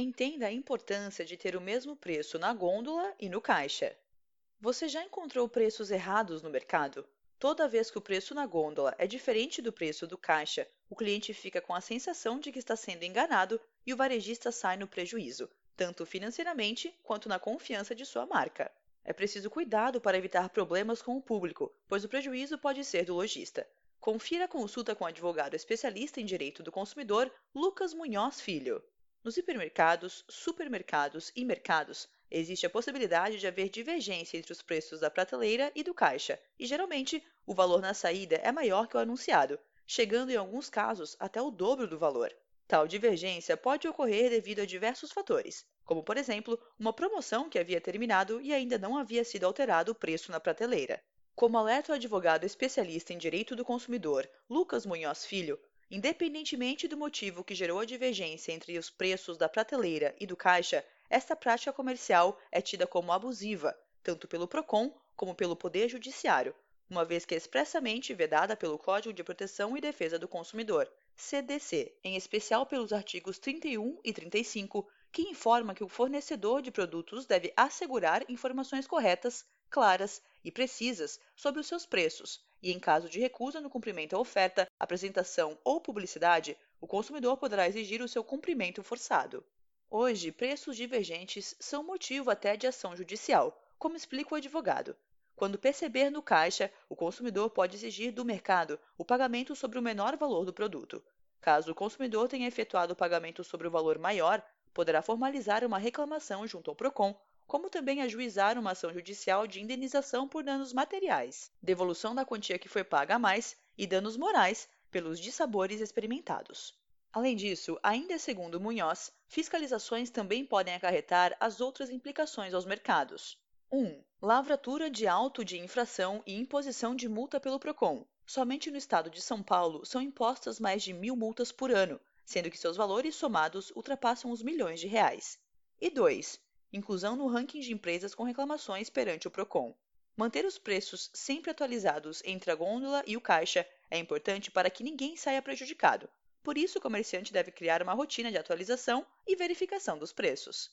Entenda a importância de ter o mesmo preço na gôndola e no caixa. Você já encontrou preços errados no mercado? Toda vez que o preço na gôndola é diferente do preço do caixa, o cliente fica com a sensação de que está sendo enganado e o varejista sai no prejuízo, tanto financeiramente quanto na confiança de sua marca. É preciso cuidado para evitar problemas com o público, pois o prejuízo pode ser do lojista. Confira a consulta com o advogado especialista em direito do consumidor, Lucas Munhoz Filho. Nos hipermercados, supermercados e mercados, existe a possibilidade de haver divergência entre os preços da prateleira e do caixa, e geralmente o valor na saída é maior que o anunciado, chegando em alguns casos até o dobro do valor. Tal divergência pode ocorrer devido a diversos fatores, como, por exemplo, uma promoção que havia terminado e ainda não havia sido alterado o preço na prateleira. Como alerta o advogado especialista em direito do consumidor, Lucas Munhoz Filho, independentemente do motivo que gerou a divergência entre os preços da prateleira e do caixa, esta prática comercial é tida como abusiva, tanto pelo PROCON como pelo Poder Judiciário, uma vez que é expressamente vedada pelo Código de Proteção e Defesa do Consumidor, CDC, em especial pelos artigos 31 e 35, que informa que o fornecedor de produtos deve assegurar informações corretas, claras e precisas sobre os seus preços, e em caso de recusa no cumprimento à oferta, apresentação ou publicidade, o consumidor poderá exigir o seu cumprimento forçado. Hoje, preços divergentes são motivo até de ação judicial, como explica o advogado. Quando perceber no caixa, o consumidor pode exigir do mercado o pagamento sobre o menor valor do produto. Caso o consumidor tenha efetuado o pagamento sobre o valor maior, poderá formalizar uma reclamação junto ao PROCON como também ajuizar uma ação judicial de indenização por danos materiais, devolução da quantia que foi paga a mais e danos morais pelos dissabores experimentados. Além disso, ainda segundo Munhoz, fiscalizações também podem acarretar as outras implicações aos mercados. 1. Lavratura de auto de infração e imposição de multa pelo PROCON. Somente no estado de São Paulo são impostas mais de mil multas por ano, sendo que seus valores somados ultrapassam os milhões de reais. E 2 inclusão no ranking de empresas com reclamações perante o PROCON. Manter os preços sempre atualizados entre a gôndola e o caixa é importante para que ninguém saia prejudicado. Por isso, o comerciante deve criar uma rotina de atualização e verificação dos preços.